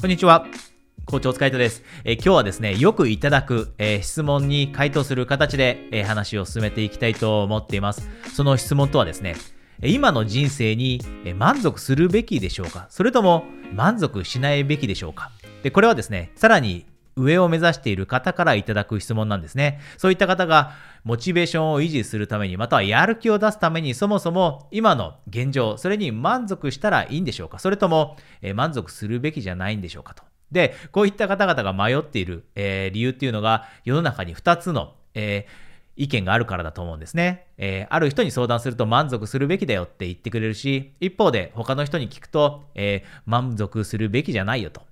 こんにちは。校長お疲れ様です、えー、今日はですね、よくいただく、えー、質問に回答する形で、えー、話を進めていきたいと思っています。その質問とはですね、今の人生に満足するべきでしょうか？それとも満足しないべきでしょうか？で、これはですね、さらに上を目指している方からいただく質問なんですね。そういった方がモチベーションを維持するために、またはやる気を出すために、そもそも今の現状、それに満足したらいいんでしょうか？それとも、え、満足するべきじゃないんでしょうかと。で、こういった方々が迷っている、えー、理由っていうのが、世の中に2つの、えー意見があるからだと思うんですね。えー、ある人に相談すると満足するべきだよって言ってくれるし、一方で他の人に聞くと、えー、満足するべきじゃないよと。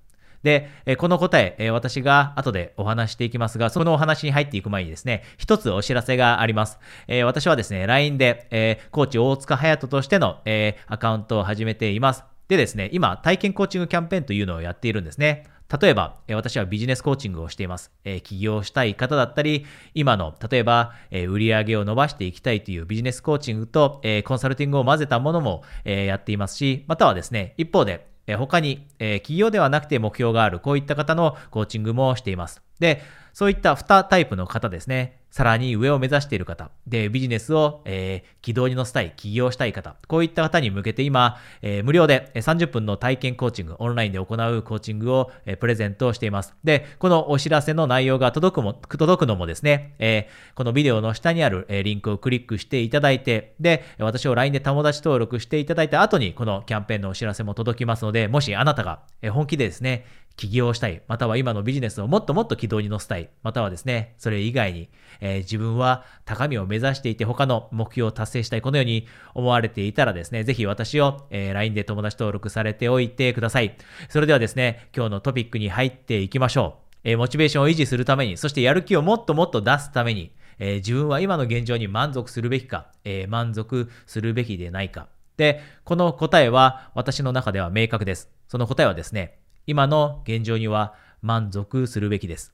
で、えこの答え、え私が後でお話していきますが、そのお話に入っていく前にですね、一つお知らせがあります。え私はですね、LINE で、えコーチ大塚隼人としての、えアカウントを始めています。でですね、今、体験コーチングキャンペーンというのをやっているんですね。例えば、私はビジネスコーチングをしています。え起業したい方だったり、今の、例えば、え売り上げを伸ばしていきたいというビジネスコーチングと、えコンサルティングを混ぜたものも、えやっていますし、またはですね、一方で、え他に、え企業ではなくて目標がある、こういった方のコーチングもしています。で、そういった2タイプの方ですね。さらに上を目指している方。で、ビジネスを、えー、軌道に乗せたい、起業したい方。こういった方に向けて今、えー、無料で30分の体験コーチング、オンラインで行うコーチングを、えー、プレゼントしています。で、このお知らせの内容が届くも、届くのもですね、えこのビデオの下にある、えリンクをクリックしていただいて、で、私を LINE で友達登録していただいた後に、このキャンペーンのお知らせも届きますので、もしあなたが、え本気でですね、起業したい、または今のビジネスをもっともっと軌道に乗せたい、またはですね、それ以外に、えー、自分は高みを目指していて他の目標を達成したい、このように思われていたらですね、ぜひ私を、えー、LINE で友達登録されておいてください。それではですね、今日のトピックに入っていきましょう。えー、モチベーションを維持するために、そしてやる気をもっともっと出すために、えー、自分は今の現状に満足するべきか、えー、満足するべきでないか。で、この答えは私の中では明確です。その答えはですね、今の現状には満足するべきです。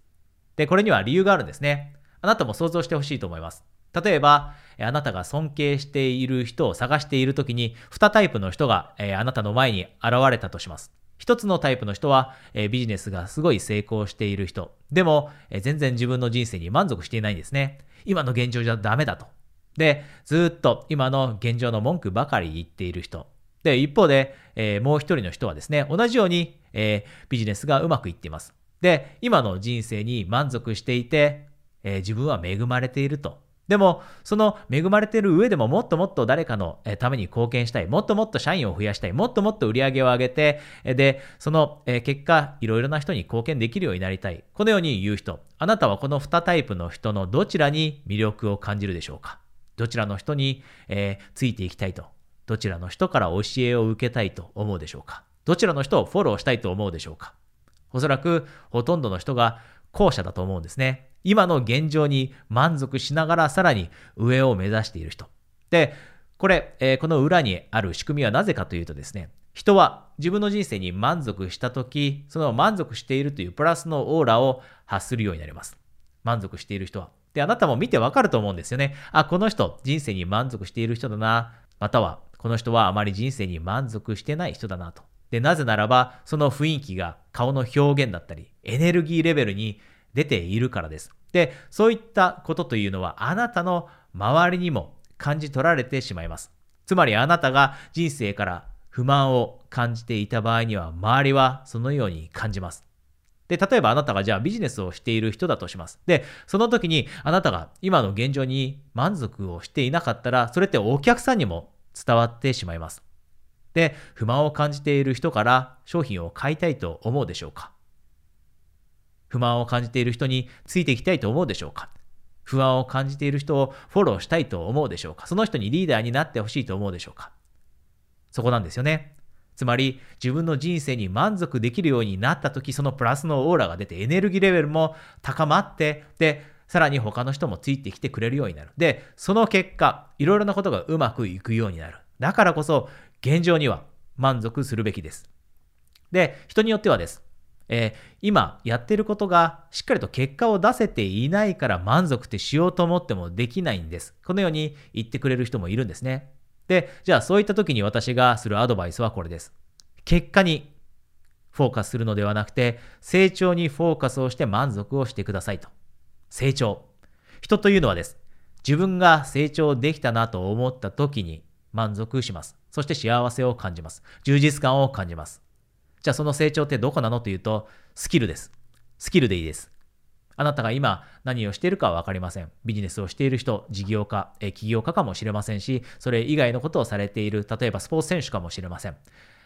で、これには理由があるんですね。あなたも想像してほしいと思います。例えば、あなたが尊敬している人を探しているときに、2タイプの人が、えあなたの前に現れたとします。一つのタイプの人は、えビジネスがすごい成功している人。でも、え全然自分の人生に満足していないんですね。今の現状じゃダメだと。で、ずっと今の現状の文句ばかり言っている人。で、一方で、えー、もう一人の人はですね、同じように、えー、ビジネスがうまくいっています。で、今の人生に満足していて、えー、自分は恵まれていると。でも、その恵まれている上でももっともっと誰かのために貢献したい。もっともっと社員を増やしたい。もっともっと売り上げを上げて、で、その結果、いろいろな人に貢献できるようになりたい。このように言う人。あなたはこの2タイプの人のどちらに魅力を感じるでしょうか？どちらの人に、えー、ついていきたいと。どちらの人から教えを受けたいと思うでしょうか？どちらの人をフォローしたいと思うでしょうか？おそらくほとんどの人が後者だと思うんですね。今の現状に満足しながらさらに上を目指している人。で、これ、えー、この裏にある仕組みはなぜかというとですね、人は自分の人生に満足したとき、その満足しているというプラスのオーラを発するようになります。満足している人は。で、あなたも見てわかると思うんですよね。あ、この人、人生に満足している人だな。または、この人はあまり人生に満足してない人だなと。で、なぜならば、その雰囲気が顔の表現だったり、エネルギーレベルに出ているからです。で、そういったことというのは、あなたの周りにも感じ取られてしまいます。つまり、あなたが人生から不満を感じていた場合には、周りはそのように感じます。で、例えばあなたがじゃあビジネスをしている人だとします。で、その時にあなたが今の現状に満足をしていなかったら、それってお客さんにも伝わってしまいます。で、不満を感じている人から商品を買いたいと思うでしょうか？不満を感じている人についていきたいと思うでしょうか？不安を感じている人をフォローしたいと思うでしょうか？その人にリーダーになってほしいと思うでしょうか？そこなんですよね。つまり自分の人生に満足できるようになった時そのプラスのオーラが出てエネルギーレベルも高まってでさらに他の人もついてきてくれるようになる。で、その結果、いろいろなことがうまくいくようになる。だからこそ、現状には満足するべきです。で、人によってはです。えー、今やってることがしっかりと結果を出せていないから満足ってしようと思ってもできないんです。このように言ってくれる人もいるんですね。で、じゃあそういった時に私がするアドバイスはこれです。結果にフォーカスするのではなくて、成長にフォーカスをして満足をしてくださいと。成長。人というのはです。自分が成長できたなと思った時に満足します。そして幸せを感じます。充実感を感じます。じゃあその成長ってどこなのというと、スキルです。スキルでいいです。あなたが今何をしているかはわかりません。ビジネスをしている人、事業家、え起業家かもしれませんし、それ以外のことをされている、例えばスポーツ選手かもしれません。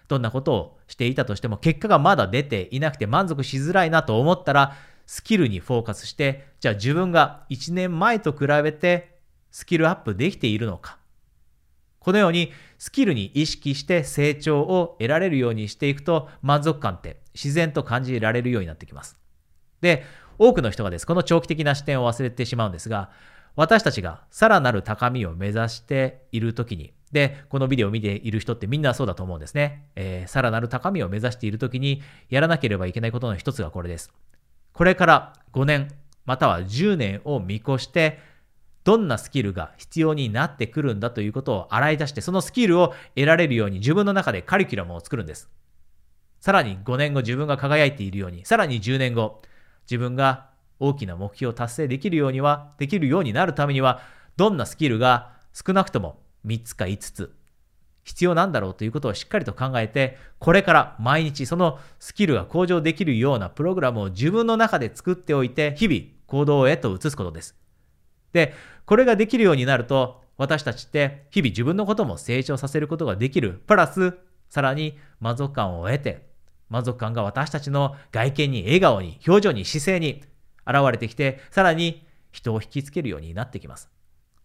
どんなことをしていたとしても、結果がまだ出ていなくて満足しづらいなと思ったら、スキルにフォーカスして、じゃあ自分が1年前と比べてスキルアップできているのか。このようにスキルに意識して成長を得られるようにしていくと満足感って自然と感じられるようになってきます。で、多くの人がです、この長期的な視点を忘れてしまうんですが、私たちがさらなる高みを目指しているときに、で、このビデオを見ている人ってみんなそうだと思うんですね。えー、さらなる高みを目指しているときに、やらなければいけないことの一つがこれです。これから5年、または10年を見越して、どんなスキルが必要になってくるんだということを洗い出して、そのスキルを得られるように自分の中でカリキュラムを作るんです。さらに5年後自分が輝いているように、さらに10年後、自分が大きな目標を達成できるようには、できるようになるためには、どんなスキルが少なくとも3つか5つ必要なんだろうということをしっかりと考えて、これから毎日そのスキルが向上できるようなプログラムを自分の中で作っておいて、日々行動へと移すことです。で、これができるようになると、私たちって日々自分のことも成長させることができる。プラス、さらに満足感を得て、満足感が私たちの外見に、笑顔に、表情に、姿勢に現れてきて、さらに人を引きつけるようになってきます。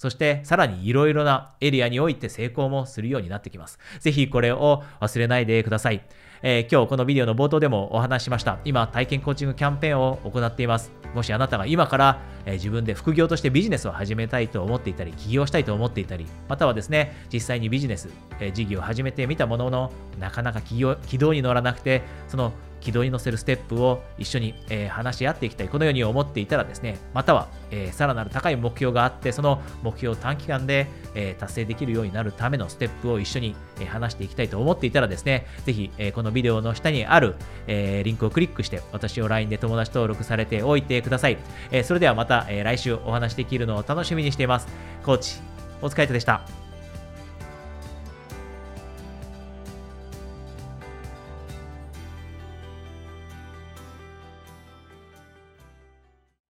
そして、さらにいろいろなエリアにおいて成功もするようになってきます。ぜひこれを忘れないでください。えー、今日このビデオの冒頭でもお話ししました。今、体験コーチングキャンペーンを行っています。もしあなたが今から、えー、自分で副業としてビジネスを始めたいと思っていたり、起業したいと思っていたり、またはですね、実際にビジネス、えー、事業を始めてみたものの、なかなか起業軌道に乗らなくて、その軌道に乗せるステップを一緒に、えー、話し合っていきたい、このように思っていたらですね、または、えー、さらなる高い目標があって、その目標を短期間で、えー、達成できるようになるためのステップを一緒に、え話していきたいと思っていたらですね、ぜひ、えこのビデオの下にある、えリンクをクリックして、私を LINE で友達登録されておいてください。えそれではまた、え来週お話できるのを楽しみにしています。コーチ、お疲れ様でした。